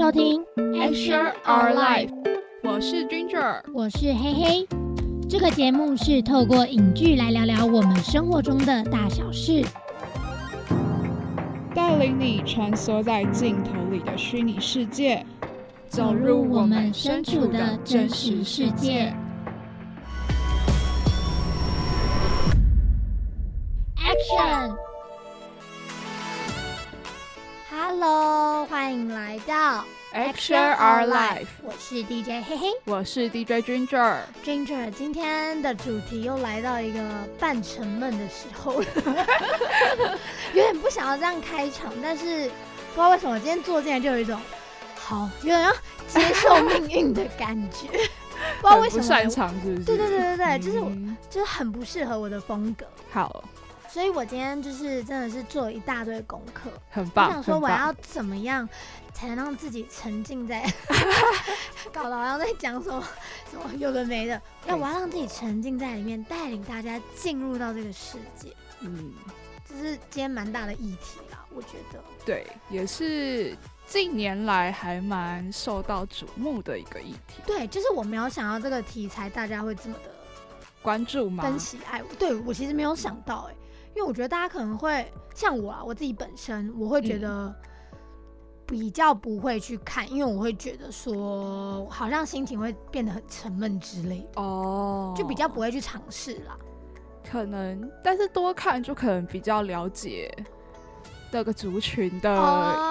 收听 Action Our Life，我是 Ginger，我是黑黑。这个节目是透过影剧来聊聊我们生活中的大小事，带领你穿梭在镜头里的虚拟世界，走入我们身处的真实世界。Action！Hello，欢迎来到 Share Our Life，我是 DJ 嘿嘿，我是 DJ Ginger。Ginger，今天的主题又来到一个半沉闷的时候了，有点不想要这样开场，但是不知道为什么今天坐进来就有一种好，有点要接受命运的感觉，不知道为什么擅长是不是？对对对对对，就是就是很不适合我的风格。好。所以我今天就是真的是做了一大堆功课，很棒。我想说我要怎么样才能让自己沉浸在，搞得好像在讲什么什么有的没的。要我要让自己沉浸在里面，带领大家进入到这个世界。嗯，这是今天蛮大的议题啦，我觉得。对，也是近年来还蛮受到瞩目的一个议题。对，就是我没有想到这个题材大家会这么的关注吗？跟喜爱。对我其实没有想到，哎。因为我觉得大家可能会像我啊，我自己本身我会觉得比较不会去看，因为我会觉得说好像心情会变得很沉闷之类的哦，就比较不会去尝试啦。可能，但是多看就可能比较了解。这个族群的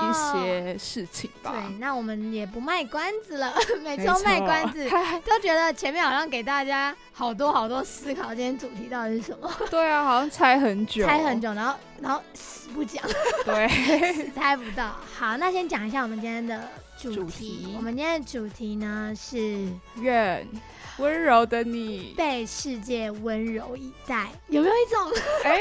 一些事情吧。对，那我们也不卖关子了，每次都卖关子，都觉得前面好像给大家好多好多思考，今天主题到底是什么？对啊，好像猜很久，猜很久，然后然后死不讲，对，死猜不到。好，那先讲一下我们今天的主题。我们今天的主题呢是愿温柔的你被世界温柔以待，有没有一种？哎，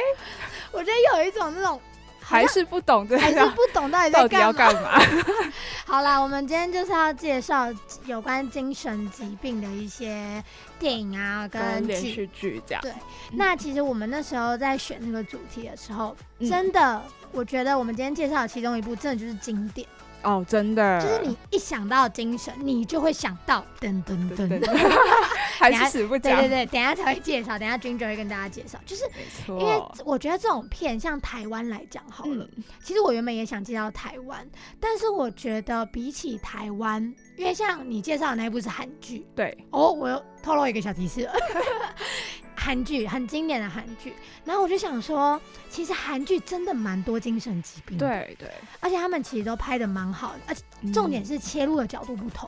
我觉得有一种那种。还是不懂，还是不懂到底到底要干嘛？好啦，我们今天就是要介绍有关精神疾病的一些电影啊，跟连续剧这样。对，那其实我们那时候在选那个主题的时候，真的，我觉得我们今天介绍的其中一部，真的就是经典。哦，真的，就是你一想到精神，你就会想到噔噔噔，还是死不讲。对对对，等下才会介绍，等下君就会跟大家介绍。就是因为我觉得这种片，像台湾来讲好了，其实我原本也想介绍台湾，但是我觉得比起台湾，因为像你介绍的那一部是韩剧，对，哦，我又透露一个小提示。韩剧很经典的韩剧，然后我就想说，其实韩剧真的蛮多精神疾病，对对，而且他们其实都拍的蛮好的，而且重点是切入的角度不同，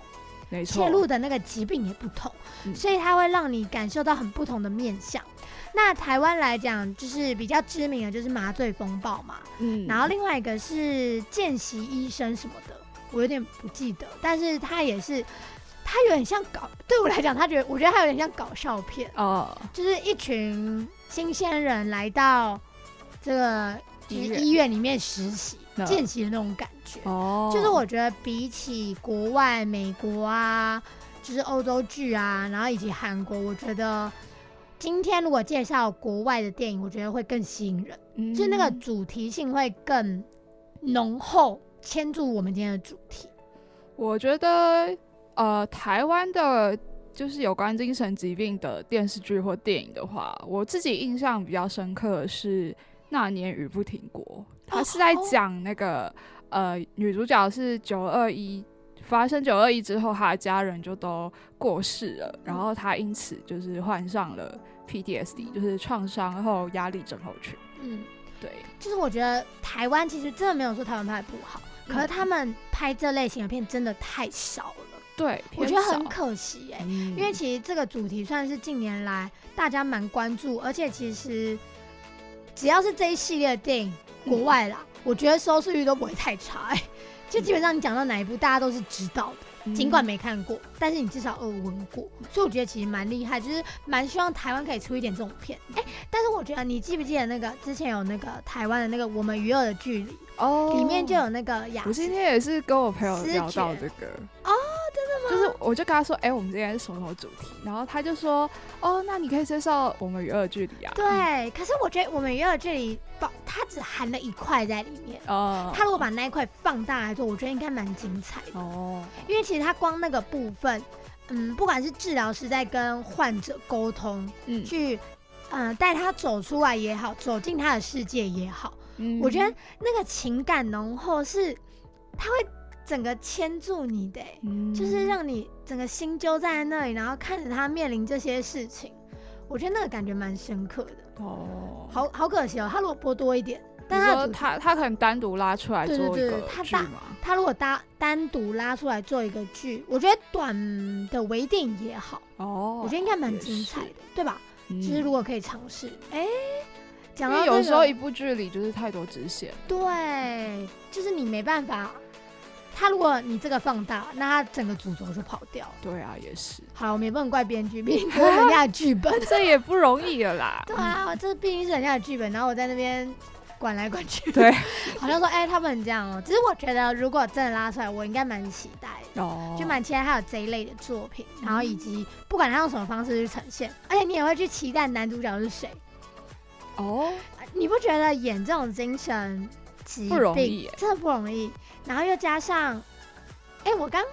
没错，切入的那个疾病也不同，所以它会让你感受到很不同的面相。那台湾来讲，就是比较知名的就是麻醉风暴嘛，嗯，然后另外一个是见习医生什么的，我有点不记得，但是他也是。他有点像搞，对我来讲，他觉得我觉得他有点像搞笑片。哦，就是一群新鲜人来到这个就是医院。里面实习见习的那种感觉。哦，就是我觉得比起国外美国啊，就是欧洲剧啊，然后以及韩国，我觉得今天如果介绍国外的电影，我觉得会更吸引人，就是那个主题性会更浓厚，牵住我们今天的主题，我觉得。呃，台湾的，就是有关精神疾病的电视剧或电影的话，我自己印象比较深刻的是《那年雨不停过》，它是在讲那个呃，女主角是九二一发生九二一之后，她的家人就都过世了，然后她因此就是患上了 PTSD，就是创伤后压力症候群。嗯，对，就是我觉得台湾其实真的没有说台湾拍的不好，可是他们拍这类型的片真的太少了。对，我觉得很可惜哎，因为其实这个主题算是近年来大家蛮关注，而且其实只要是这一系列的电影，国外啦，我觉得收视率都不会太差哎，就基本上你讲到哪一部，大家都是知道的，尽管没看过，但是你至少耳闻过，所以我觉得其实蛮厉害，就是蛮希望台湾可以出一点这种片。哎，但是我觉得你记不记得那个之前有那个台湾的那个《我们与恶的距离》哦，里面就有那个雅，我今天也是跟我朋友聊到这个哦。真的吗？就是我就跟他说，哎，我们今天是什么什么主题？然后他就说，哦，那你可以介绍我们与二距离啊。对，可是我觉得我们与二距离包，它只含了一块在里面。哦。他如果把那一块放大来做，我觉得应该蛮精彩的。哦。因为其实他光那个部分，嗯，不管是治疗师在跟患者沟通，嗯，去，嗯，带他走出来也好，走进他的世界也好，嗯，我觉得那个情感浓厚是，他会。整个牵住你的，就是让你整个心揪在那里，然后看着他面临这些事情，我觉得那个感觉蛮深刻的。哦，好好可惜哦，他如果播多一点，但他他他可能单独拉出来做一个剧嘛。他如果单单独拉出来做一个剧，我觉得短的微电影也好。哦，我觉得应该蛮精彩的，对吧？其实如果可以尝试，哎，讲到有时候一部剧里就是太多支线，对，就是你没办法。他如果你这个放大，那他整个主轴就跑掉了。对啊，也是。好，我们也不能怪编剧，毕竟这是人家的剧本，这也不容易了啦。对啊，这毕竟是人家的剧本，然后我在那边管来管去。对，好像说，哎，他们这样哦。只是我觉得，如果真的拉出来，我应该蛮期待哦，就蛮期待他有这一类的作品，然后以及不管他用什么方式去呈现，而且你也会去期待男主角是谁。哦，你不觉得演这种精神疾病真的不容易？然后又加上，哎，我刚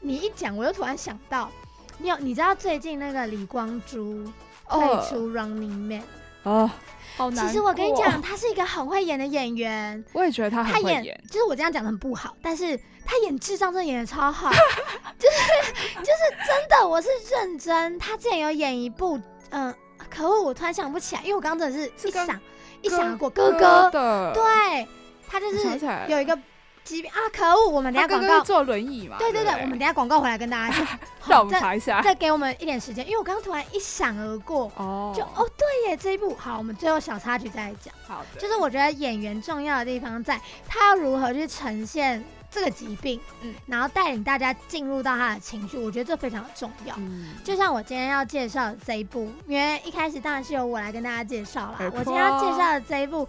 你一讲，我又突然想到，你有你知道最近那个李光洙退出 Running Man 哦，好难。其实我跟你讲，他是一个很会演的演员，我也觉得他很会演。就是我这样讲的很不好，但是他演智障真的演的超好，就是就是真的，我是认真。他之前有演一部，嗯，可恶，我突然想不起来，因为我刚刚真的是一想一想过哥哥的，对他就是有一个。疾病啊！可恶，我们等下广告坐轮椅嘛？对对对，我们等下广告回来跟大家讲。让我们查一下，再给我们一点时间，因为我刚刚突然一闪而过，哦，就哦对耶，这一部好，我们最后小插曲再来讲。好的，就是我觉得演员重要的地方在他要如何去呈现这个疾病，嗯，然后带领大家进入到他的情绪，我觉得这非常的重要。嗯，就像我今天要介绍的这一部，因为一开始当然是由我来跟大家介绍啦。我今天要介绍的这一部，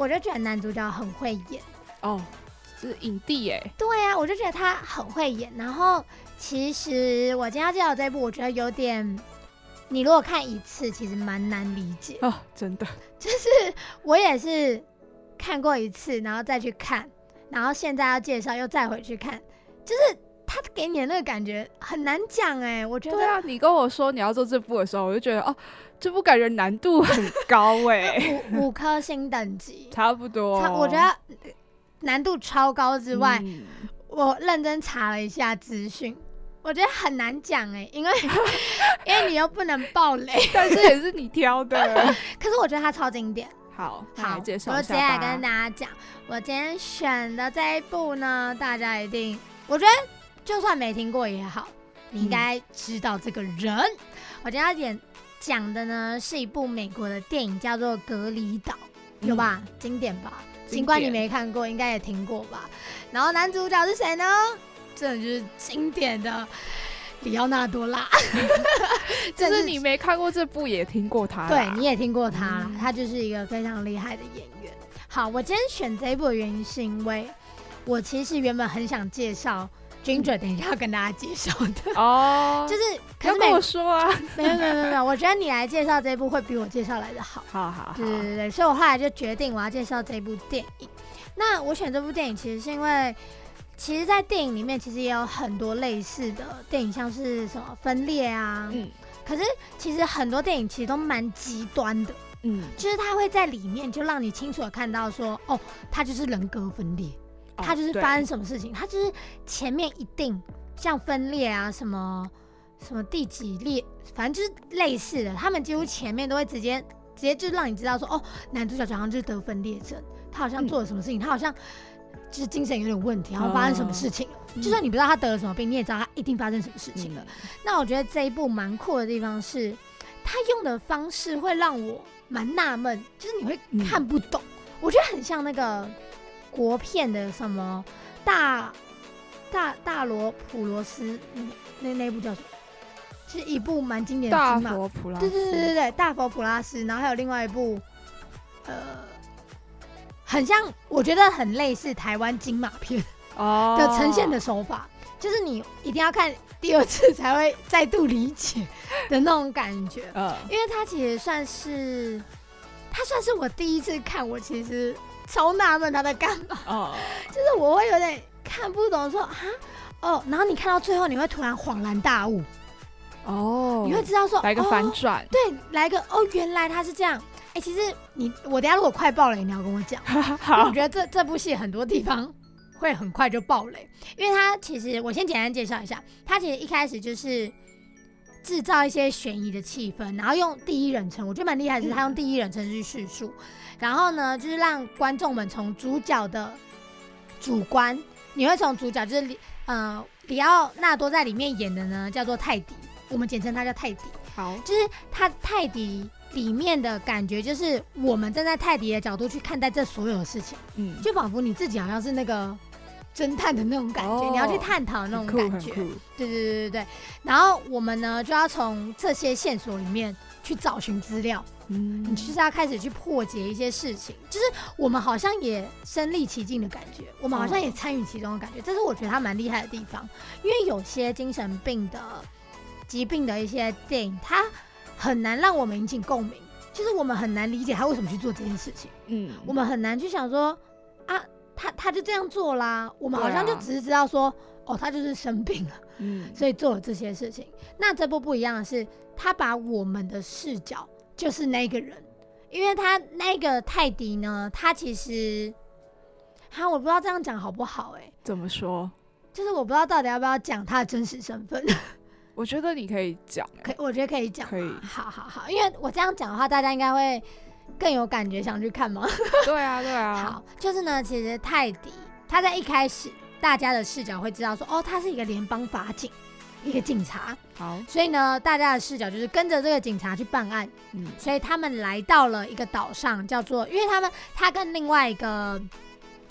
我就觉得男主角很会演哦。是影帝耶，对呀，我就觉得他很会演。然后其实我今天要介绍这部，我觉得有点，你如果看一次，其实蛮难理解哦，真的。就是我也是看过一次，然后再去看，然后现在要介绍又再回去看，就是他给你的那个感觉很难讲哎。我觉得，对啊，你跟我说你要做这部的时候，我就觉得哦，这部感觉难度很高哎，五五颗星等级，差不多。我觉得。难度超高之外，我认真查了一下资讯，我觉得很难讲哎，因为 因为你又不能爆雷，但是也是你挑的。可是我觉得它超经典。好，好，介绍我接下来跟大家讲，我今天选的这一部呢，大家一定，我觉得就算没听过也好，你应该知道这个人。我今天要演讲的呢，是一部美国的电影，叫做《隔离岛》，有吧？经典吧？尽管你没看过，应该也听过吧。然后男主角是谁呢？这就是经典的里奥纳多拉。就是你没看过这部，也听过他。对，你也听过他，他就是一个非常厉害的演员。好，我今天选这一部的原因是因为我其实原本很想介绍。Ginger，等一下要跟大家介绍的。哦，就是可跟我说啊，没有没有没有，我觉得你来介绍这部会比我介绍来的 好。好好好，对对对，所以我后来就决定我要介绍这部电影。那我选这部电影其实是因为，其实，在电影里面其实也有很多类似的电影，像是什么分裂啊，嗯，可是其实很多电影其实都蛮极端的，嗯，就是它会在里面就让你清楚的看到说，哦，它就是人格分裂。他就是发生什么事情，他就是前面一定像分裂啊，什么什么第几列，反正就是类似的。他们几乎前面都会直接直接就让你知道说，哦，男主角好像就是得分裂症，他好像做了什么事情，他好像就是精神有点问题，然后发生什么事情了。就算你不知道他得了什么病，你也知道他一定发生什么事情了。那我觉得这一部蛮酷的地方是，他用的方式会让我蛮纳闷，就是你会看不懂。我觉得很像那个。国片的什么大大大罗普罗斯，那那部叫什么？是一部蛮经典的大佛普拉斯。对对对对对，大佛普拉斯。然后还有另外一部，呃，很像，我觉得很类似台湾金马片哦的呈现的手法。就是你一定要看第二次才会再度理解的那种感觉。嗯，因为它其实算是，它算是我第一次看，我其实超纳闷他在干嘛。哦，就是我会有点看不懂，说啊，哦，然后你看到最后，你会突然恍然大悟。哦，你会知道说来个反转，对，来个哦，原来他是这样。哎，其实你我等下如果快爆雷，你要跟我讲。好，我觉得这这部戏很多地方会很快就爆雷，因为他其实我先简单介绍一下，他其实一开始就是制造一些悬疑的气氛，然后用第一人称，我觉得蛮厉害的是他用第一人称去叙述，然后呢就是让观众们从主角的主观，你会从主角就是里呃里奥纳多在里面演的呢叫做泰迪，我们简称他叫泰迪。好，就是他泰迪。里面的感觉就是我们站在泰迪的角度去看待这所有的事情，嗯，就仿佛你自己好像是那个侦探的那种感觉，你要去探讨那种感觉，对对对对对。然后我们呢就要从这些线索里面去找寻资料，嗯，你就是要开始去破解一些事情，就是我们好像也身历其境的感觉，我们好像也参与其中的感觉，这是我觉得他蛮厉害的地方。因为有些精神病的疾病的一些电影，它。很难让我们引起共鸣，其实我们很难理解他为什么去做这件事情。嗯，我们很难去想说啊，他他就这样做啦。我们好像就只是知道说，哦，他就是生病了，嗯，所以做了这些事情。那这部不一样的是，他把我们的视角就是那个人，因为他那个泰迪呢，他其实，哈，我不知道这样讲好不好？哎，怎么说？就是我不知道到底要不要讲他的真实身份。我觉得你可以讲，可我觉得可以讲，可以，好好好，因为我这样讲的话，大家应该会更有感觉，想去看吗？对啊，对啊。好，就是呢，其实泰迪他在一开始，大家的视角会知道说，哦，他是一个联邦法警，一个警察。好，所以呢，大家的视角就是跟着这个警察去办案。嗯，所以他们来到了一个岛上，叫做，因为他们他跟另外一个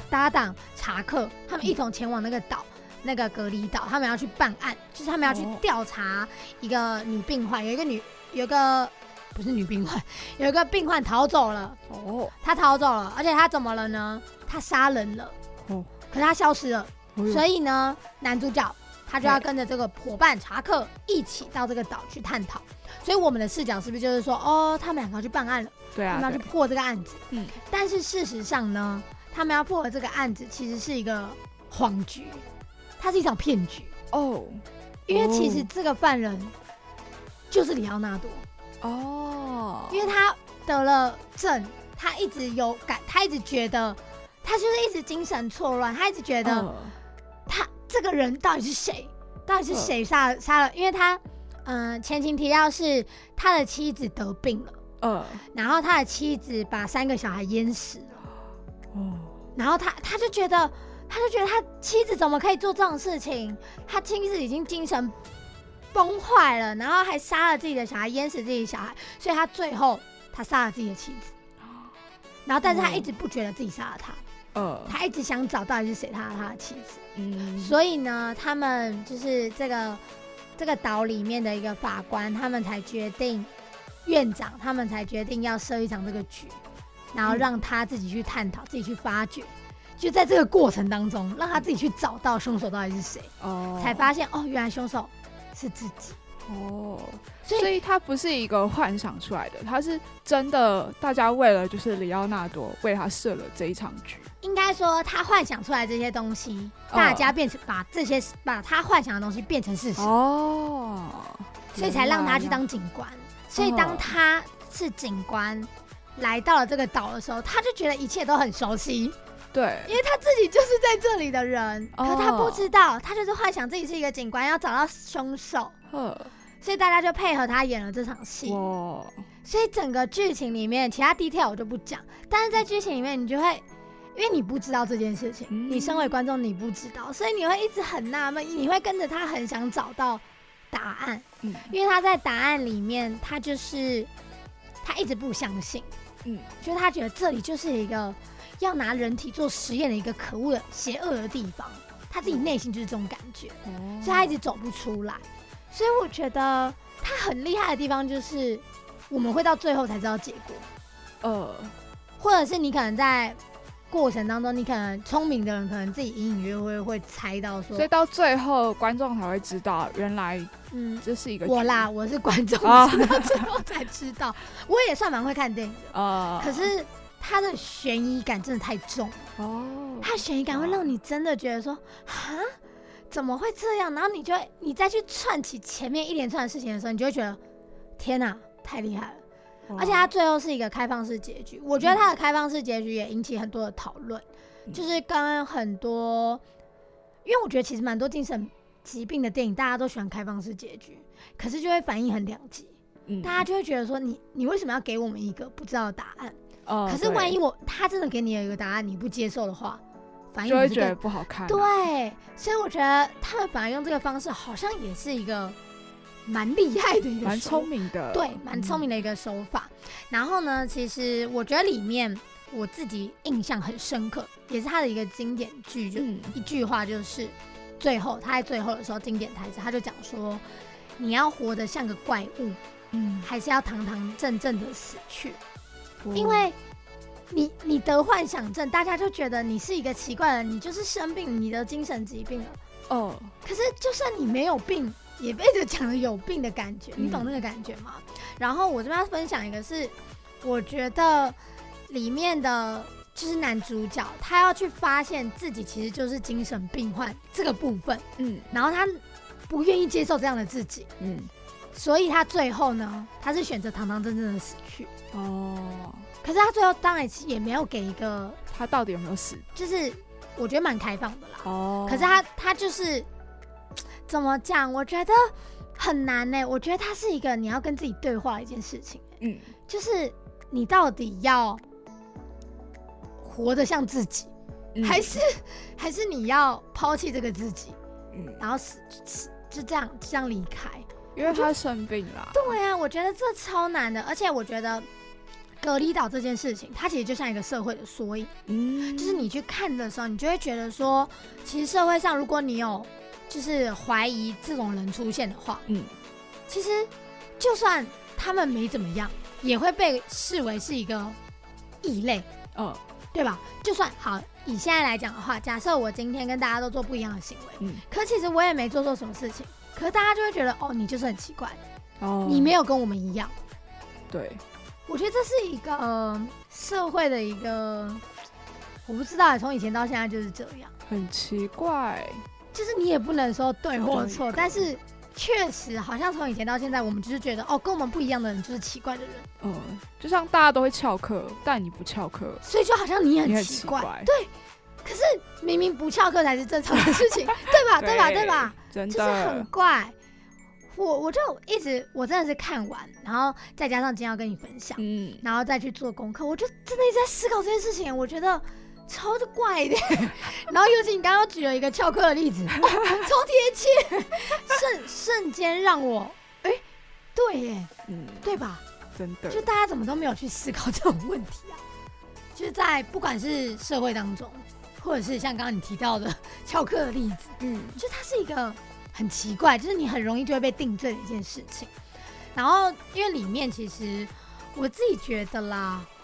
搭档查克，他们一同前往那个岛。那个隔离岛，他们要去办案，就是他们要去调查一个女病患，有一个女，有一个不是女病患，有一个病患逃走了。哦，他逃走了，而且他怎么了呢？他杀人了。哦，可是他消失了。所以呢，男主角他就要跟着这个伙伴查克一起到这个岛去探讨。所以我们的视角是不是就是说，哦，他们两个要去办案了？对啊，他们要去破这个案子。嗯，但是事实上呢，他们要破的这个案子其实是一个谎局。它是一场骗局哦，因为其实这个犯人就是里奥纳多哦，因为他得了症，他一直有感，他一直觉得他就是一直精神错乱，他一直觉得他这个人到底是谁？到底是谁杀杀了？因为他嗯，前情提要是他的妻子得病了，嗯，然后他的妻子把三个小孩淹死了，哦，然后他他就觉得。他就觉得他妻子怎么可以做这种事情？他妻子已经精神崩坏了，然后还杀了自己的小孩，淹死自己的小孩，所以他最后他杀了自己的妻子。然后，但是他一直不觉得自己杀了他，呃，他一直想找到底是谁他他的妻子。嗯，所以呢，他们就是这个这个岛里面的一个法官，他们才决定院长，他们才决定要设一场这个局，然后让他自己去探讨，自己去发掘。就在这个过程当中，让他自己去找到凶手到底是谁，哦，才发现哦，原来凶手是自己，哦，所以他不是一个幻想出来的，他是真的。大家为了就是里奥纳多为他设了这一场局，应该说他幻想出来这些东西，大家变成把这些把他幻想的东西变成事实，哦，所以才让他去当警官。所以当他是警官来到了这个岛的时候，他就觉得一切都很熟悉。对，因为他自己就是在这里的人，可他不知道，他就是幻想自己是一个警官，要找到凶手，所以大家就配合他演了这场戏。所以整个剧情里面，其他 detail 我就不讲，但是在剧情里面，你就会，因为你不知道这件事情，你身为观众你不知道，所以你会一直很纳闷，你会跟着他很想找到答案，嗯，因为他在答案里面，他就是他一直不相信，嗯，就是他觉得这里就是一个。要拿人体做实验的一个可恶的、邪恶的地方，他自己内心就是这种感觉，所以他一直走不出来。所以我觉得他很厉害的地方就是，我们会到最后才知道结果，呃，或者是你可能在过程当中，你可能聪明的人可能自己隐隐约约会猜到说，所以到最后观众才会知道，原来嗯这是一个我啦，我是观众，到最后才知道，我也算蛮会看电影的 啊。可是他的悬疑感真的太重哦，它悬疑感会让你真的觉得说啊怎么会这样？然后你就你再去串起前面一连串的事情的时候，你就会觉得天哪，太厉害了。而且它最后是一个开放式结局，我觉得它的开放式结局也引起很多的讨论，就是跟很多，因为我觉得其实蛮多精神疾病的电影大家都喜欢开放式结局，可是就会反应很两极，嗯。大家就会觉得说你你为什么要给我们一个不知道的答案？哦，可是万一我他真的给你了一个答案，你不接受的话，反应就会觉得不好看。对，所以我觉得他们反而用这个方式，好像也是一个。蛮厉害的一个，蛮聪明的，对，蛮聪明的一个手法。然后呢，其实我觉得里面我自己印象很深刻，也是他的一个经典句，就一句话，就是最后他在最后的时候经典台词，他就讲说：“你要活得像个怪物，嗯，还是要堂堂正正的死去？因为你你得幻想症，大家就觉得你是一个奇怪的，你就是生病，你的精神疾病了。哦，可是就算你没有病。”也被着讲的有病的感觉，你懂那个感觉吗？然后我这边要分享一个，是我觉得里面的就是男主角，他要去发现自己其实就是精神病患这个部分，嗯，然后他不愿意接受这样的自己，嗯，所以他最后呢，他是选择堂堂正正的死去，哦，可是他最后当然也没有给一个他到底有没有死，就是我觉得蛮开放的啦，哦，可是他他就是。怎么讲？我觉得很难呢。我觉得他是一个你要跟自己对话的一件事情。嗯，就是你到底要活得像自己，还是还是你要抛弃这个自己，嗯，然后死死就这样这样离开？因为他生病了。对啊，我觉得这超难的。而且我觉得隔离岛这件事情，它其实就像一个社会的缩影。嗯，就是你去看的时候，你就会觉得说，其实社会上如果你有。就是怀疑这种人出现的话，嗯，其实就算他们没怎么样，也会被视为是一个异类，嗯，对吧？就算好，以现在来讲的话，假设我今天跟大家都做不一样的行为，嗯，可其实我也没做错什么事情，可是大家就会觉得，哦，你就是很奇怪，哦，你没有跟我们一样，对，我觉得这是一个社会的一个，我不知道，从以前到现在就是这样，很奇怪。就是你也不能说对或错，但是确实好像从以前到现在，我们就是觉得哦，跟我们不一样的人就是奇怪的人。嗯，就像大家都会翘课，但你不翘课，所以就好像你很奇怪。对，可是明明不翘课才是正常的事情，对吧？对吧？对吧？真的，就是很怪。我我就一直我真的是看完，然后再加上今天要跟你分享，嗯，然后再去做功课，我就真的一直在思考这件事情。我觉得。超的怪的，然后尤其你刚刚举了一个翘课的例子，超贴切，瞬瞬间让我，哎，对耶，嗯，对吧？真的，就大家怎么都没有去思考这种问题啊？就是在不管是社会当中，或者是像刚刚你提到的 翘课的例子，嗯，就它是一个很奇怪，就是你很容易就会被定罪的一件事情。然后因为里面其实我自己觉得啦。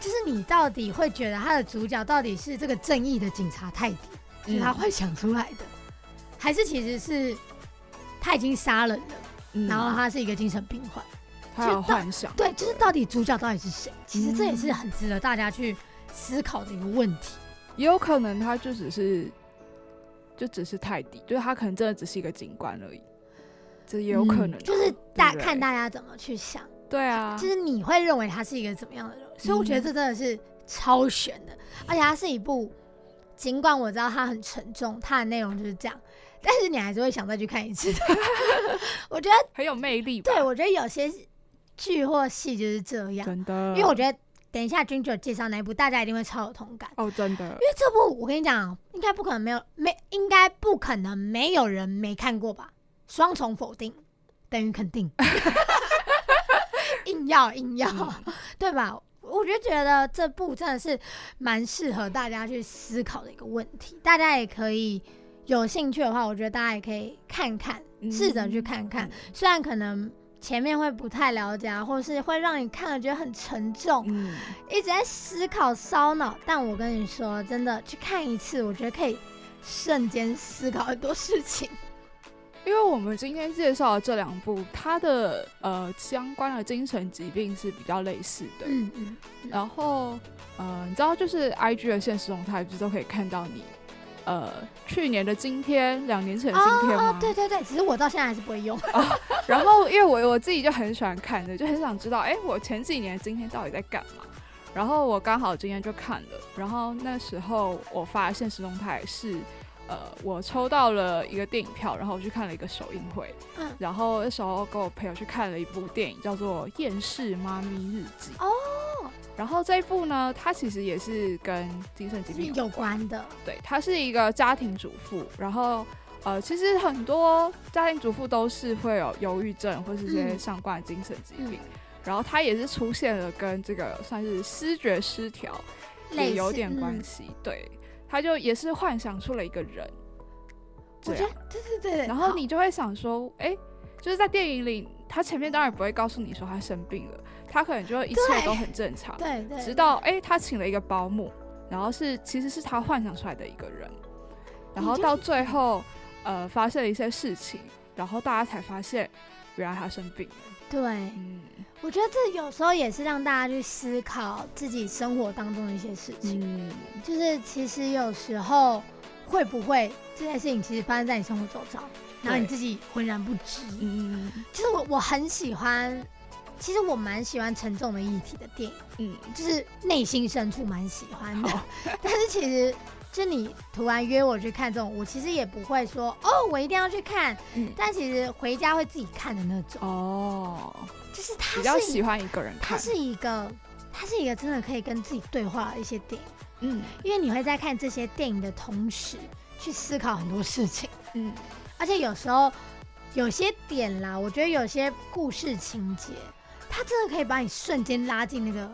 就是你到底会觉得他的主角到底是这个正义的警察泰迪，是他幻想出来的，还是其实是他已经杀人了，然后他是一个精神病患，他有幻想。对，就是到底主角到底是谁？其实这也是很值得大家去思考的一个问题。也有可能他就只是就只是泰迪，就是他可能真的只是一个警官而已，这也有可能。就是大看大家怎么去想。对啊，就是你会认为他是一个怎么样的人，所以我觉得这真的是超悬的，而且它是一部，尽管我知道它很沉重，它的内容就是这样，但是你还是会想再去看一次的。我觉得很有魅力。对，我觉得有些剧或戏就是这样，真的。因为我觉得等一下君九介绍那一部，大家一定会超有同感哦，真的。因为这部我跟你讲，应该不可能没有没，应该不可能没有人没看过吧？双重否定等于肯定。硬要硬要，对吧？我就觉得这部真的是蛮适合大家去思考的一个问题。大家也可以有兴趣的话，我觉得大家也可以看看，试着去看看。虽然可能前面会不太了解，啊，或是会让你看了觉得很沉重，嗯，一直在思考烧脑。但我跟你说，真的去看一次，我觉得可以瞬间思考很多事情。因为我们今天介绍的这两部，它的呃相关的精神疾病是比较类似的。嗯嗯。然后呃，你知道就是 I G 的现实动态不是都可以看到你呃去年的今天，两年前的今天吗？对对对，其实我到现在还是不会用。然后因为我我自己就很喜欢看的，就很想知道，哎，我前几年今天到底在干嘛？然后我刚好今天就看了，然后那时候我发现实动态是。呃，我抽到了一个电影票，然后我去看了一个首映会。嗯，然后那时候跟我朋友去看了一部电影，叫做《厌世妈咪日记》。哦，然后这一部呢，它其实也是跟精神疾病有关的。对，她是一个家庭主妇，然后呃，其实很多家庭主妇都是会有忧郁症或是一些相关的精神疾病，然后她也是出现了跟这个算是失觉失调也有点关系。对。他就也是幻想出了一个人，我觉得对对对，然后你就会想说，哎，就是在电影里，他前面当然不会告诉你说他生病了，他可能就会一切都很正常，对对，直到哎他请了一个保姆，然后是其实是他幻想出来的一个人，然后到最后呃发生了一些事情，然后大家才发现原来他生病了。对，嗯，我觉得这有时候也是让大家去思考自己生活当中的一些事情，嗯，就是其实有时候会不会这件事情其实发生在你生活周遭，然后你自己浑然不知，嗯，其实我我很喜欢，其实我蛮喜欢沉重的议题的电影，嗯，就是内心深处蛮喜欢的，但是其实。就你突然约我去看这种，我其实也不会说哦，我一定要去看。嗯，但其实回家会自己看的那种。哦，就是他比较喜欢一个人看。他是一个，他是一个真的可以跟自己对话的一些电影。嗯，因为你会在看这些电影的同时去思考很多事情。嗯，而且有时候有些点啦，我觉得有些故事情节，它真的可以把你瞬间拉进那个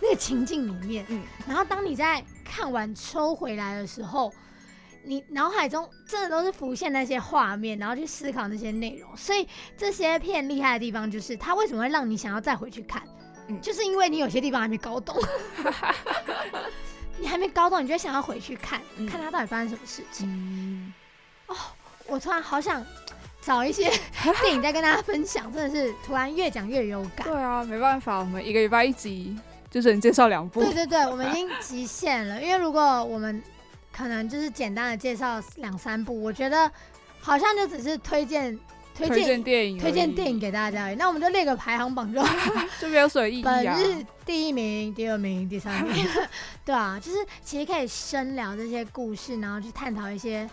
那个情境里面。嗯，然后当你在。看完抽回来的时候，你脑海中真的都是浮现那些画面，然后去思考那些内容。所以这些片厉害的地方就是，它为什么会让你想要再回去看？嗯，就是因为你有些地方还没搞懂，你还没搞懂，你就想要回去看看它到底发生什么事情。哦，我突然好想找一些 电影再跟大家分享，真的是突然越讲越有感。对啊，没办法，我们一个礼拜一集。就是能介绍两部，对对对，我们已经极限了。因为如果我们可能就是简单的介绍两三部，我觉得好像就只是推荐推荐电影，推荐电影给大家。那我们就列个排行榜，就好 就没有什么意义啊。本日第一名、第二名、第三名，对啊，就是其实可以深聊这些故事，然后去探讨一些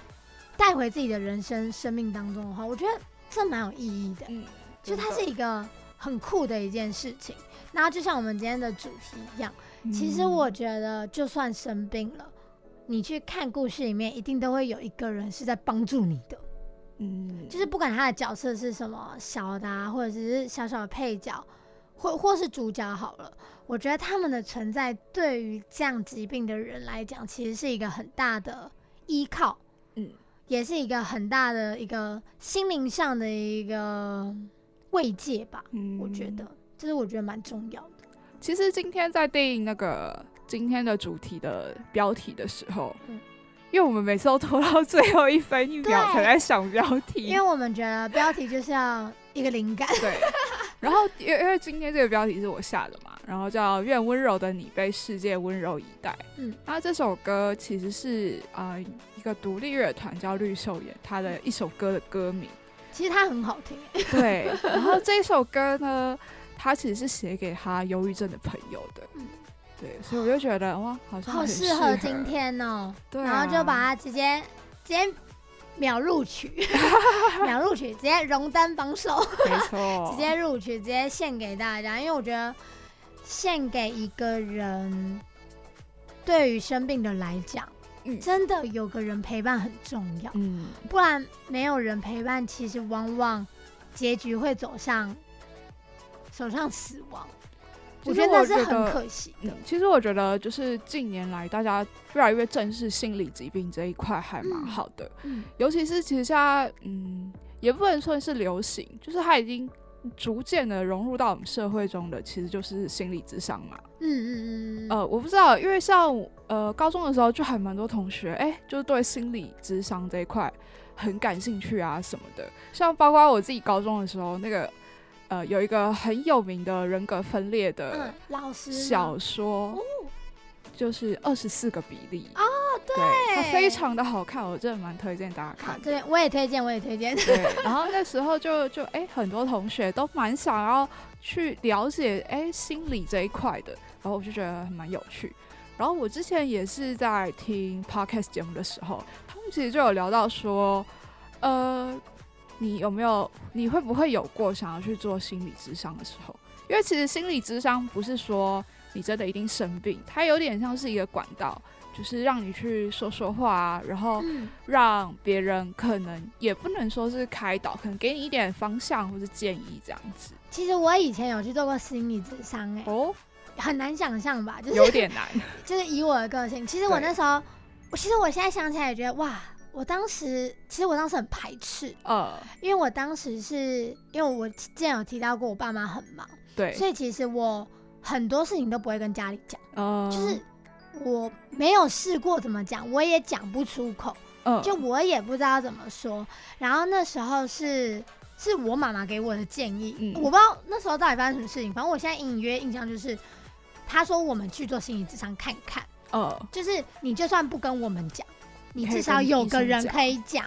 带回自己的人生生命当中的话，我觉得这蛮有意义的。嗯，就它是一个很酷的一件事情。然后就像我们今天的主题一样，其实我觉得，就算生病了，你去看故事里面，一定都会有一个人是在帮助你的。嗯，就是不管他的角色是什么，小的啊，或者只是小小的配角，或或是主角好了，我觉得他们的存在对于这样疾病的人来讲，其实是一个很大的依靠。嗯，也是一个很大的一个心灵上的一个慰藉吧。嗯，我觉得。这是我觉得蛮重要的。其实今天在定那个今天的主题的标题的时候，嗯，因为我们每次都拖到最后一分一秒才在想标题，因为我们觉得标题就是要一个灵感。对。然后因为因为今天这个标题是我下的嘛，然后叫“愿温柔的你被世界温柔以待”。嗯。那这首歌其实是啊一个独立乐团叫绿秀妍，他的一首歌的歌名。其实它很好听。对。然后这首歌呢？他其实是写给他忧郁症的朋友的，嗯，对，所以我就觉得哇，好像好适合今天哦，对，然后就把它直接直接秒录取，秒录取，直接荣登榜首，没错，直接录取，直接献给大家，因为我觉得献给一个人，对于生病的来讲，真的有个人陪伴很重要，嗯，不然没有人陪伴，其实往往结局会走向。走向死亡，我觉得那是很可惜的。其实我觉得，就是近年来大家越来越正视心理疾病这一块，还蛮好的。嗯，尤其是其实现在，嗯，也不能算是流行，就是它已经逐渐的融入到我们社会中的，其实就是心理智商嘛。嗯嗯嗯。呃，我不知道，因为像呃高中的时候，就还蛮多同学，哎，就是对心理智商这一块很感兴趣啊什么的。像包括我自己高中的时候，那个呃有一个很有名的人格分裂的老师小说。就是二十四个比例哦，对，它非常的好看，我真的蛮推荐大家看。对，我也推荐，我也推荐。对，然后那时候就就哎，很多同学都蛮想要去了解哎心理这一块的，然后我就觉得蛮有趣。然后我之前也是在听 podcast 节目的时候，他们其实就有聊到说，呃，你有没有，你会不会有过想要去做心理智商的时候？因为其实心理智商不是说。你真的一定生病，它有点像是一个管道，就是让你去说说话啊，然后让别人可能也不能说是开导，可能给你一点方向或是建议这样子。其实我以前有去做过心理智商，哎，哦，很难想象吧？就是有点难，就是以我的个性，其实我那时候，我其实我现在想起来也觉得，哇，我当时其实我当时很排斥，呃，因为我当时是因为我之前有提到过，我爸妈很忙，对，所以其实我。很多事情都不会跟家里讲，就是我没有试过怎么讲，我也讲不出口，嗯就我也不知道怎么说。然后那时候是是我妈妈给我的建议，嗯我不知道那时候到底发生什么事情。反正我现在隐隐约印象就是，她说我们去做心理智商看看，呃，就是你就算不跟我们讲，你至少有个人可以讲，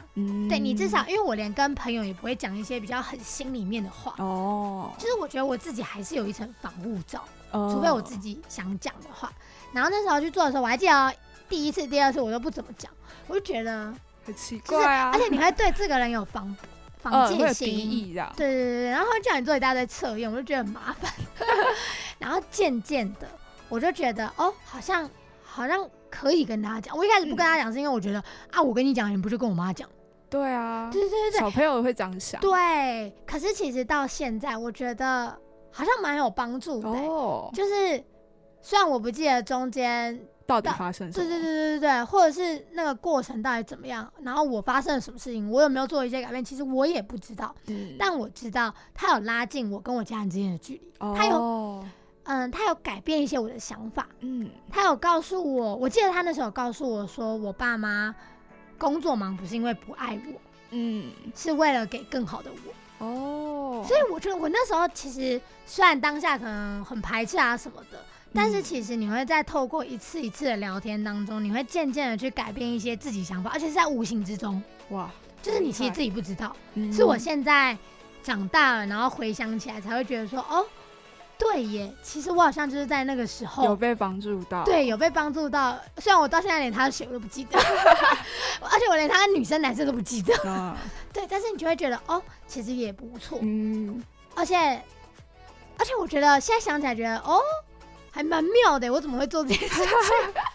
对你至少，因为我连跟朋友也不会讲一些比较很心里面的话，哦，就是我觉得我自己还是有一层防护罩。除非我自己想讲的话，然后那时候去做的时候，我还记得第一次、第二次我都不怎么讲，我就觉得很奇怪啊，而且你会对这个人有防 防戒心，对对对对，然后叫你做一大堆测验，我就觉得很麻烦。然后渐渐的，我就觉得哦，好像好像可以跟大家讲。我一开始不跟他讲，是因为我觉得啊，我跟你讲，你不就跟我妈讲？对啊，对对对对，小朋友会这样想。对，可是其实到现在，我觉得。好像蛮有帮助的，就是虽然我不记得中间到底发生什么，对对对对对对，或者是那个过程到底怎么样，然后我发生了什么事情，我有没有做一些改变，其实我也不知道。嗯，但我知道他有拉近我跟我家人之间的距离，他有，嗯，他有改变一些我的想法，嗯，他有告诉我，我记得他那时候告诉我说，我爸妈工作忙不是因为不爱我，嗯，是为了给更好的我。哦，所以我觉得我那时候其实虽然当下可能很排斥啊什么的，但是其实你会在透过一次一次的聊天当中，你会渐渐的去改变一些自己想法，而且是在无形之中。哇，就是你其实自己不知道，是我现在长大了，然后回想起来才会觉得说，哦。对耶，其实我好像就是在那个时候有被帮助到，对，有被帮助到。虽然我到现在连他的血我都不记得，而且我连他的女生男生都不记得。对，但是你就会觉得哦，其实也不错。嗯，而且而且我觉得现在想起来觉得哦，还蛮妙的。我怎么会做这件事情？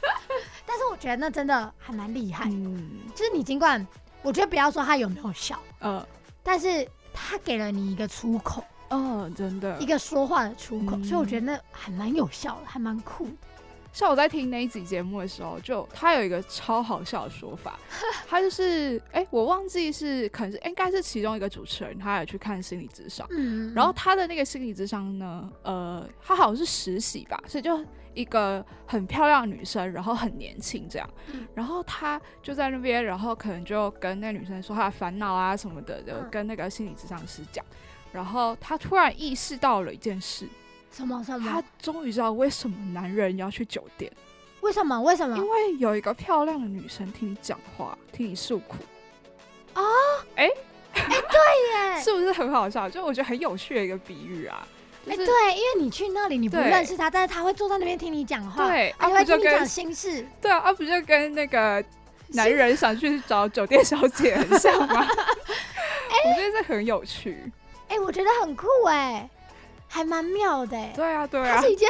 但是我觉得那真的还蛮厉害。嗯，就是你尽管我觉得不要说他有没有效，嗯，但是他给了你一个出口。嗯，真的一个说话的出口，所以我觉得那还蛮有效的，还蛮酷的。像我在听那一集节目的时候，就他有一个超好笑的说法，他就是哎，我忘记是可能是应该是其中一个主持人，他也去看心理智商，嗯，然后他的那个心理智商呢，呃，他好像是实习吧，所以就一个很漂亮的女生，然后很年轻这样，然后他就在那边，然后可能就跟那个女生说他的烦恼啊什么的，就跟那个心理智商师讲。然后他突然意识到了一件事，什么什么？他终于知道为什么男人要去酒店。为什么？为什么？因为有一个漂亮的女生听你讲话，听你诉苦。啊？哎哎，对耶，是不是很好笑？就我觉得很有趣的一个比喻啊。哎，对，因为你去那里，你不认识他，但是他会坐在那边听你讲话，对，他会听你讲心事。对啊，啊不就跟那个男人想去找酒店小姐很像吗？我觉得这很有趣。哎，我觉得很酷哎，还蛮妙的。对啊，对啊，它是一件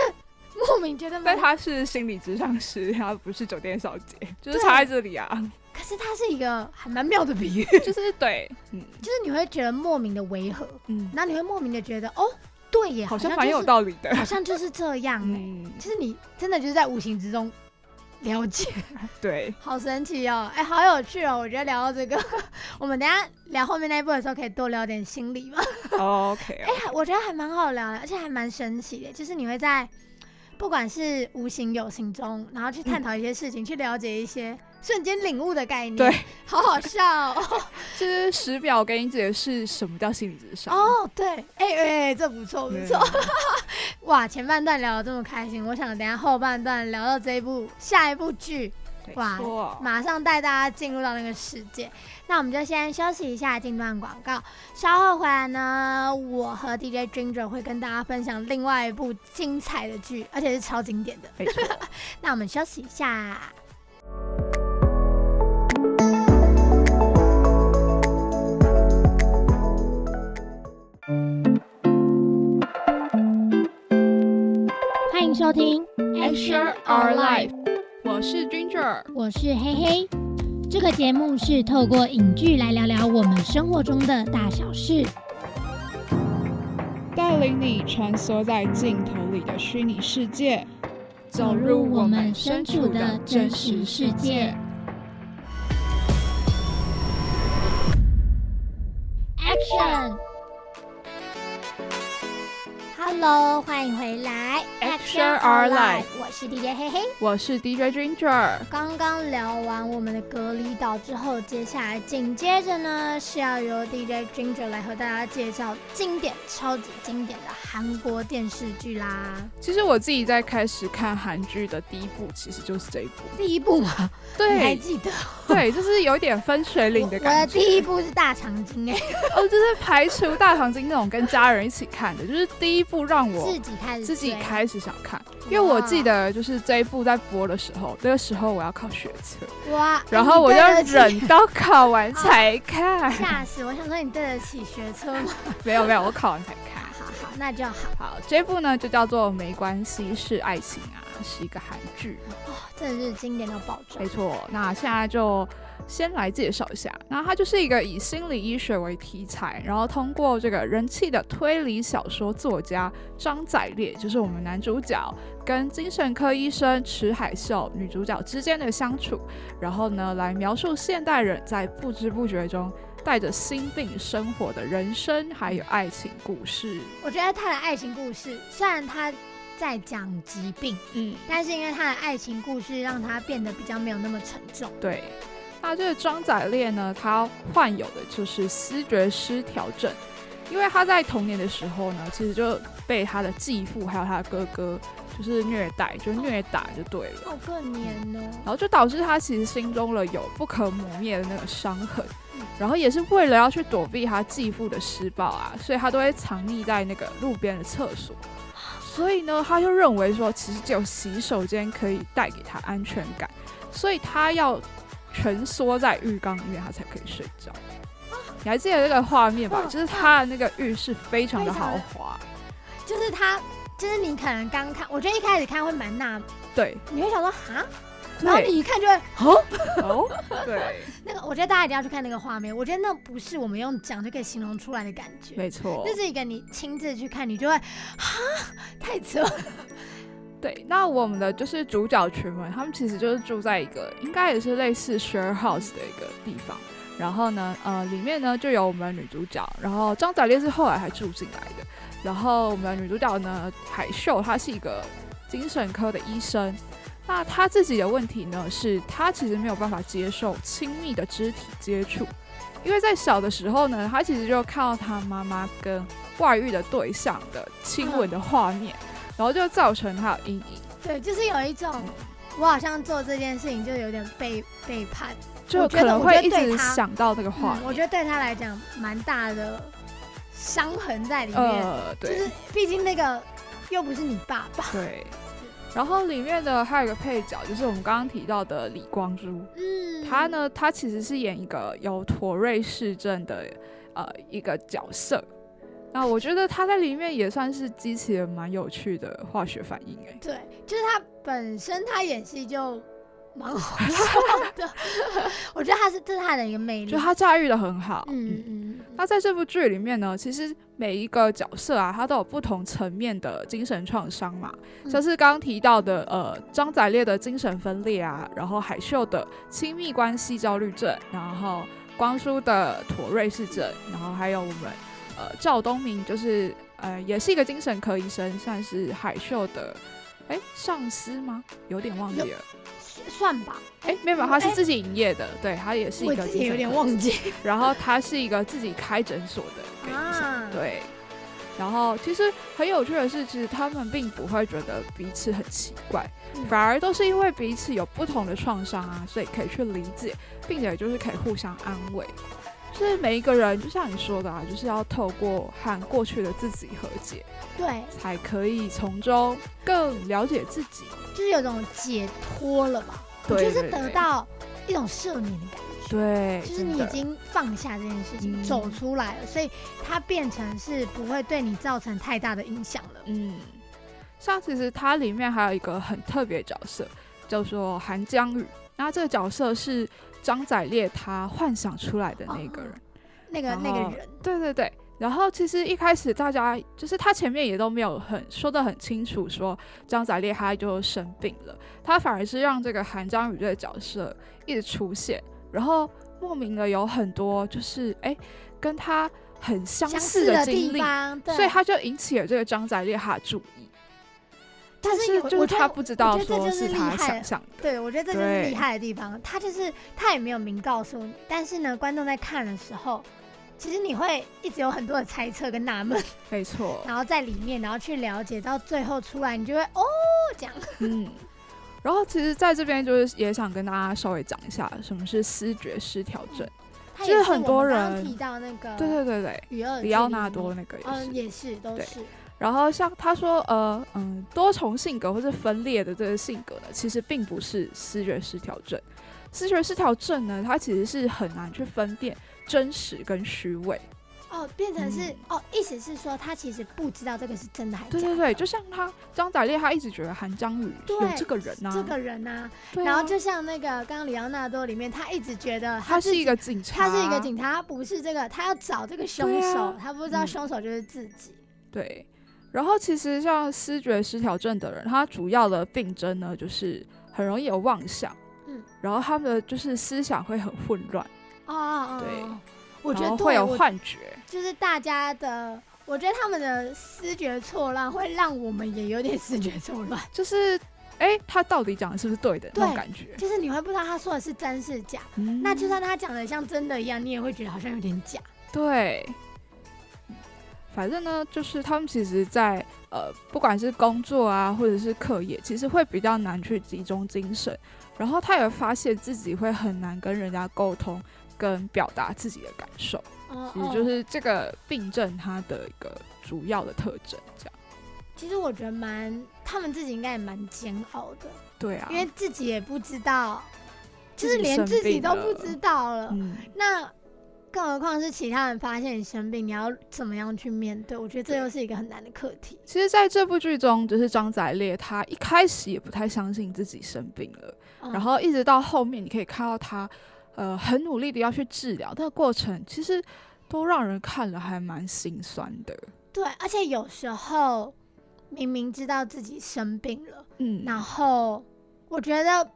莫名觉得，但他是心理咨商师，他不是酒店小姐，就是差在这里啊。可是他是一个还蛮妙的比喻，就是对，嗯，就是你会觉得莫名的违和，嗯，然后你会莫名的觉得，哦，对耶，好像蛮有道理的，好像就是这样哎。其实你真的就是在无形之中了解。对，好神奇哦！哎，好有趣哦！我觉得聊到这个，我们等下聊后面那一部的时候，可以多聊点心理吗？OK。哎，我觉得还蛮好聊的，而且还蛮神奇的，就是你会在。不管是无形有形中，然后去探讨一些事情，去了解一些瞬间领悟的概念，对，好好笑。就是十表给你解释什么叫心理智商。哦，对，哎哎，这不错不错。哇，前半段聊的这么开心，我想等下后半段聊到这一部下一部剧。哇！马上带大家进入到那个世界，那我们就先休息一下，进段广告。稍后回来呢，我和 DJ Ginger 会跟大家分享另外一部精彩的剧，而且是超经典的。那我们休息一下。收听 Share Our Life。我是 Ginger，我是黑黑。这个节目是透过影剧来聊聊我们生活中的大小事，带领你穿梭在镜头里的虚拟世界，走入我们身处的真实世界。Action！Hello，欢迎回来，Action Our Life，我是 DJ 嘿嘿，我是 DJ Ginger。刚刚聊完我们的隔离岛之后，接下来紧接着呢是要由 DJ Ginger 来和大家介绍经典、超级经典的韩国电视剧啦。其实我自己在开始看韩剧的第一部，其实就是这一部。第一部吗？对，还记得？对，就是有点分水岭的感觉。我的第一部是大长今，哎，哦，就是排除大长今那种跟家人一起看的，就是第一部。让我自己开始自己开始想看，因为我记得就是这一部在播的时候，那个时候我要考学测哇，然后我就忍到考完才看，吓死！我想说你对得起学测吗？没有没有，我考完才看。好好，那就好。好，这部呢就叫做《没关系是爱情》啊，是一个韩剧哇，真的是经典到爆炸。没错，那现在就。先来介绍一下，那它就是一个以心理医学为题材，然后通过这个人气的推理小说作家张载烈，就是我们男主角跟精神科医生池海秀女主角之间的相处，然后呢来描述现代人在不知不觉中带着心病生活的人生，还有爱情故事。我觉得他的爱情故事虽然他在讲疾病，嗯，但是因为他的爱情故事让他变得比较没有那么沉重。对。那这个张载烈呢，他患有的就是思觉失调症，因为他在童年的时候呢，其实就被他的继父还有他的哥哥就是虐待，就虐打就对了。好可怜哦。然后就导致他其实心中了有不可磨灭的那个伤痕，然后也是为了要去躲避他继父的施暴啊，所以他都会藏匿在那个路边的厕所。所以呢，他就认为说，其实只有洗手间可以带给他安全感，所以他要。蜷缩在浴缸里面，他才可以睡觉。你还记得那个画面吧？就是他的那个浴室非常的豪华。就是他，就是你可能刚看，我觉得一开始看会蛮纳，对，你会想说哈，然后你一看就会哦哦，对，那个我觉得大家一定要去看那个画面，我觉得那不是我们用讲就可以形容出来的感觉，没错，那是一个你亲自去看，你就会哈，太扯。对，那我们的就是主角群们，他们其实就是住在一个应该也是类似 share house 的一个地方。然后呢，呃，里面呢就有我们的女主角，然后张载烈是后来还住进来的。然后我们的女主角呢，海秀，她是一个精神科的医生。那她自己的问题呢，是她其实没有办法接受亲密的肢体接触，因为在小的时候呢，她其实就看到她妈妈跟外遇的对象的亲吻的画面。然后就造成他有阴影，对，就是有一种我好像做这件事情就有点背背叛，就可能会一直想到这个话。我觉得对他来讲蛮大的伤痕在里面，就是毕竟那个又不是你爸爸。对。然后里面的还有一个配角，就是我们刚刚提到的李光洙，嗯，他呢，他其实是演一个有妥瑞氏症的呃一个角色。那我觉得他在里面也算是激起了蛮有趣的化学反应哎。对，就是他本身他演戏就蛮好笑的，我觉得他是这是他的一个魅力，就他驾驭的很好。嗯嗯。那在这部剧里面呢，其实每一个角色啊，他都有不同层面的精神创伤嘛，像是刚刚提到的，呃，张载烈的精神分裂啊，然后海秀的亲密关系焦虑症，然后光叔的妥瑞氏症，然后还有我们呃赵东明，就是呃也是一个精神科医生，算是海秀的哎上司吗？有点忘记了。算吧，哎，没有，他是自己营业的，对他也是一个，有点忘记。然后他是一个自己开诊所的医生，对。然后其实很有趣的是，其实他们并不会觉得彼此很奇怪，反而都是因为彼此有不同的创伤啊，所以可以去理解，并且就是可以互相安慰。就是每一个人，就像你说的啊，就是要透过和过去的自己和解，对，才可以从中更了解自己。就是有种解脱了吧，对就是得到一种赦免的感觉。对，就是你已经放下这件事情，走出来了，所以它变成是不会对你造成太大的影响了。嗯，像其实它里面还有一个很特别角色，叫做韩江宇。那这个角色是张载烈他幻想出来的那个人，那个那个人。对对对。然后其实一开始大家就是他前面也都没有很说的很清楚，说张载烈他就生病了，他反而是让这个韩章宇这个角色一直出现，然后莫名的有很多就是哎跟他很相似的经历，所以他就引起了这个张载烈他的注意。但是就是他不知道说是他想象的，对我觉得这就是厉害的地方，他就是他也没有明告诉你，但是呢观众在看的时候。其实你会一直有很多的猜测跟纳闷，没错。然后在里面，然后去了解到最后出来，你就会哦这样。嗯。然后其实在这边就是也想跟大家稍微讲一下什么是思觉失调症。其实很多人提到那个，对对对对，里奥纳多那个也是，嗯，也是都是。然后像他说，呃嗯，多重性格或是分裂的这个性格呢，其实并不是思觉失调症。思觉失调症呢，它其实是很难去分辨。真实跟虚伪哦，变成是哦，意思是说他其实不知道这个是真的还是假的。对对对，就像他张载烈，他一直觉得韩江宇有这个人呐，这个人呐。然后就像那个刚刚里奥纳多里面，他一直觉得他是一个警察，他是一个警察，他不是这个，他要找这个凶手，他不知道凶手就是自己。对。然后其实像思觉失调症的人，他主要的病症呢，就是很容易有妄想，嗯，然后他们的就是思想会很混乱。啊，对，我觉得会有幻觉，就是大家的，我觉得他们的思觉错乱会让我们也有点思觉错乱，就是哎，他到底讲的是不是对的那种感觉？就是你会不知道他说的是真是假，那就算他讲的像真的一样，你也会觉得好像有点假。对，反正呢，就是他们其实，在呃，不管是工作啊，或者是课业，其实会比较难去集中精神，然后他也发现自己会很难跟人家沟通。跟表达自己的感受，其实就是这个病症它的一个主要的特征。这样，其实我觉得蛮，他们自己应该也蛮煎熬的。对啊，因为自己也不知道，就是连自己都不知道了。那更何况是其他人发现你生病，你要怎么样去面对？我觉得这又是一个很难的课题。其实，在这部剧中，就是张载烈，他一开始也不太相信自己生病了，然后一直到后面，你可以看到他。呃，很努力的要去治疗，那个过程其实都让人看了还蛮心酸的。对，而且有时候明明知道自己生病了，嗯，然后我觉得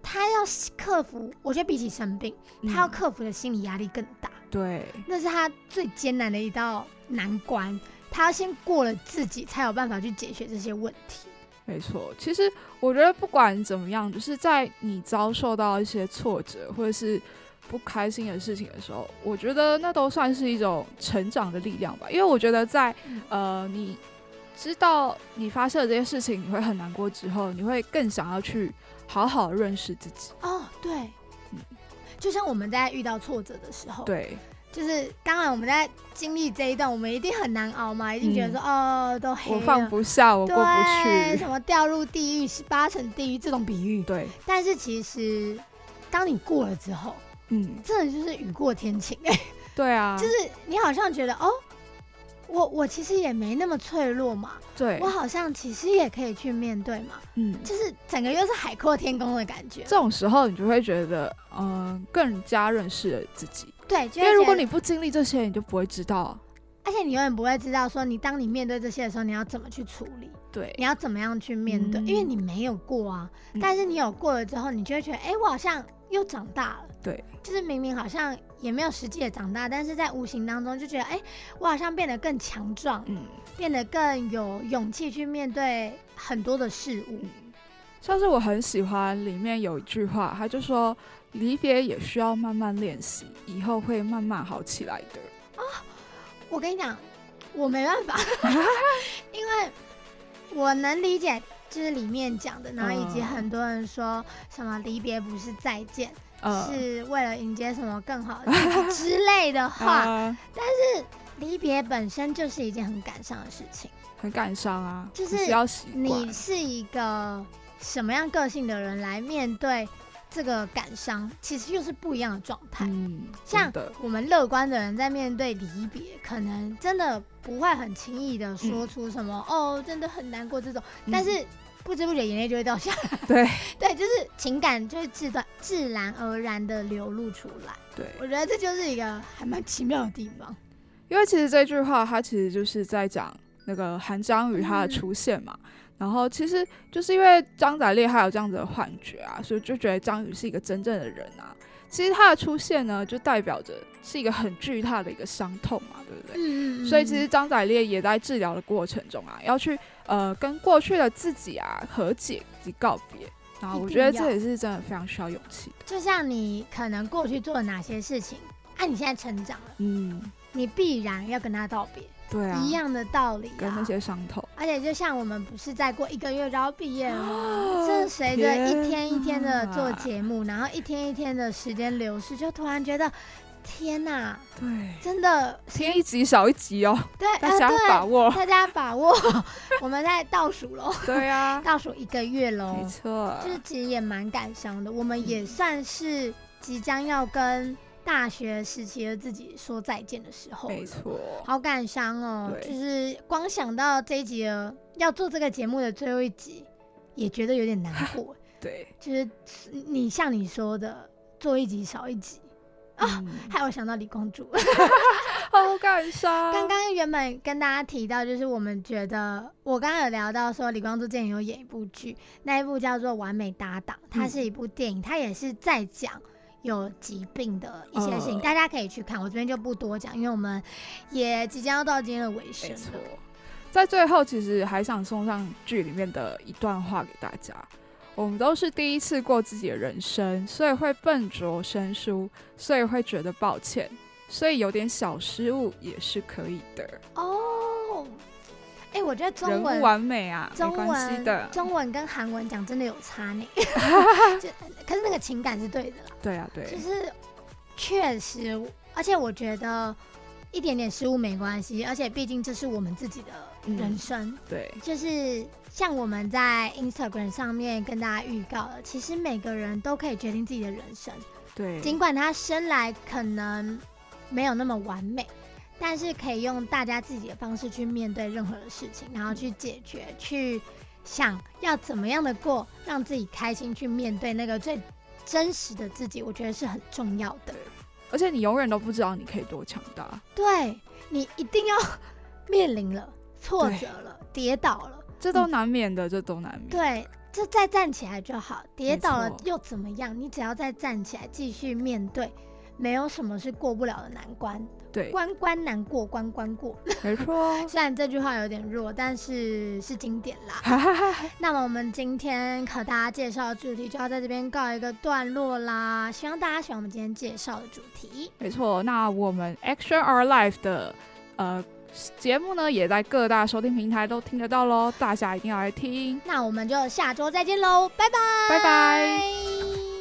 他要克服，我觉得比起生病，他要克服的心理压力更大。对，那是他最艰难的一道难关，他要先过了自己，才有办法去解决这些问题。没错，其实我觉得不管怎么样，就是在你遭受到一些挫折或者是不开心的事情的时候，我觉得那都算是一种成长的力量吧。因为我觉得在呃，你知道你发生了这些事情，你会很难过之后，你会更想要去好好认识自己。哦，对，嗯，就像我们在遇到挫折的时候，对。就是当然，我们在经历这一段，我们一定很难熬嘛，一定觉得说哦，都黑我放不下，我过不去，什么掉入地狱十八层地狱这种比喻。对，但是其实当你过了之后，嗯，真的就是雨过天晴哎。对啊，就是你好像觉得哦，我我其实也没那么脆弱嘛，对我好像其实也可以去面对嘛，嗯，就是整个又是海阔天空的感觉。这种时候，你就会觉得嗯，更加认识了自己。对，因为如果你不经历这些，你就不会知道。而且你永远不会知道，说你当你面对这些的时候，你要怎么去处理？对，你要怎么样去面对？因为你没有过啊。但是你有过了之后，你就会觉得，哎，我好像又长大了。对，就是明明好像也没有实际的长大，但是在无形当中就觉得，哎，我好像变得更强壮，嗯，变得更有勇气去面对很多的事物。像是我很喜欢里面有一句话，他就说，离别也需要慢慢练习，以后会慢慢好起来的。啊。我跟你讲，我没办法，因为我能理解，就是里面讲的，然后以及很多人说什么离别不是再见，是为了迎接什么更好的之类的话。但是离别本身就是一件很感伤的事情，很感伤啊，就是要你是一个什么样个性的人来面对。这个感伤其实又是不一样的状态。嗯，像我们乐观的人在面对离别，可能真的不会很轻易的说出什么“哦，真的很难过”这种，但是不知不觉眼泪就会掉下来。对 对，就是情感就会自断自然而然的流露出来。对，我觉得这就是一个还蛮奇妙的地方。因为其实这句话，它其实就是在讲那个韩章宇他的出现嘛。然后其实就是因为张载烈还有这样子的幻觉啊，所以就觉得张宇是一个真正的人啊。其实他的出现呢，就代表着是一个很巨大的一个伤痛嘛，对不对？嗯嗯。所以其实张载烈也在治疗的过程中啊，要去呃跟过去的自己啊和解及告别。然后我觉得这也是真的非常需要勇气的。就像你可能过去做了哪些事情，啊，你现在成长了，嗯，你必然要跟他道别。对啊，一样的道理，跟那些伤痛。而且就像我们不是再过一个月就要毕业了吗？这随着一天一天的做节目，然后一天一天的时间流逝，就突然觉得，天哪！对，真的，天一集少一集哦。对，大家把握，大家把握，我们在倒数喽。对啊，倒数一个月喽。没错，就是其实也蛮感伤的。我们也算是即将要跟。大学时期的自己说再见的时候，没错，好感伤哦。就是光想到这一集要做这个节目的最后一集，也觉得有点难过。对，就是你像你说的，做一集少一集啊，还有想到李公主，好感伤。刚刚原本跟大家提到，就是我们觉得，我刚刚有聊到说，李光洙之前有演一部剧，那一部叫做《完美搭档》，它是一部电影，它也是在讲。有疾病的一些事情，大家可以去看。我这边就不多讲，因为我们也即将要到今天的尾声了。在最后，其实还想送上剧里面的一段话给大家：我们都是第一次过自己的人生，所以会笨拙生疏，所以会觉得抱歉，所以有点小失误也是可以的。哦。哎，我觉得中文完美啊，中文的中文跟韩文讲真的有差呢。就可是那个情感是对的啦。对啊，对。就是确实，而且我觉得一点点失误没关系，而且毕竟这是我们自己的人生。对。就是像我们在 Instagram 上面跟大家预告的，其实每个人都可以决定自己的人生。对。尽管他生来可能没有那么完美。但是可以用大家自己的方式去面对任何的事情，然后去解决，去想要怎么样的过，让自己开心，去面对那个最真实的自己，我觉得是很重要的。而且你永远都不知道你可以多强大。对你一定要面临了挫折了，跌倒了，这都难免的，这都难免。对，就再站起来就好。跌倒了又怎么样？你只要再站起来，继续面对。没有什么是过不了的难关，对，关关难过关关过，没错。虽然这句话有点弱，但是是经典啦。那么我们今天和大家介绍的主题就要在这边告一个段落啦。希望大家喜欢我们今天介绍的主题。没错，那我们 Action Our Life 的呃节目呢，也在各大收听平台都听得到喽，大家一定要来听。那我们就下周再见喽，拜拜，拜拜。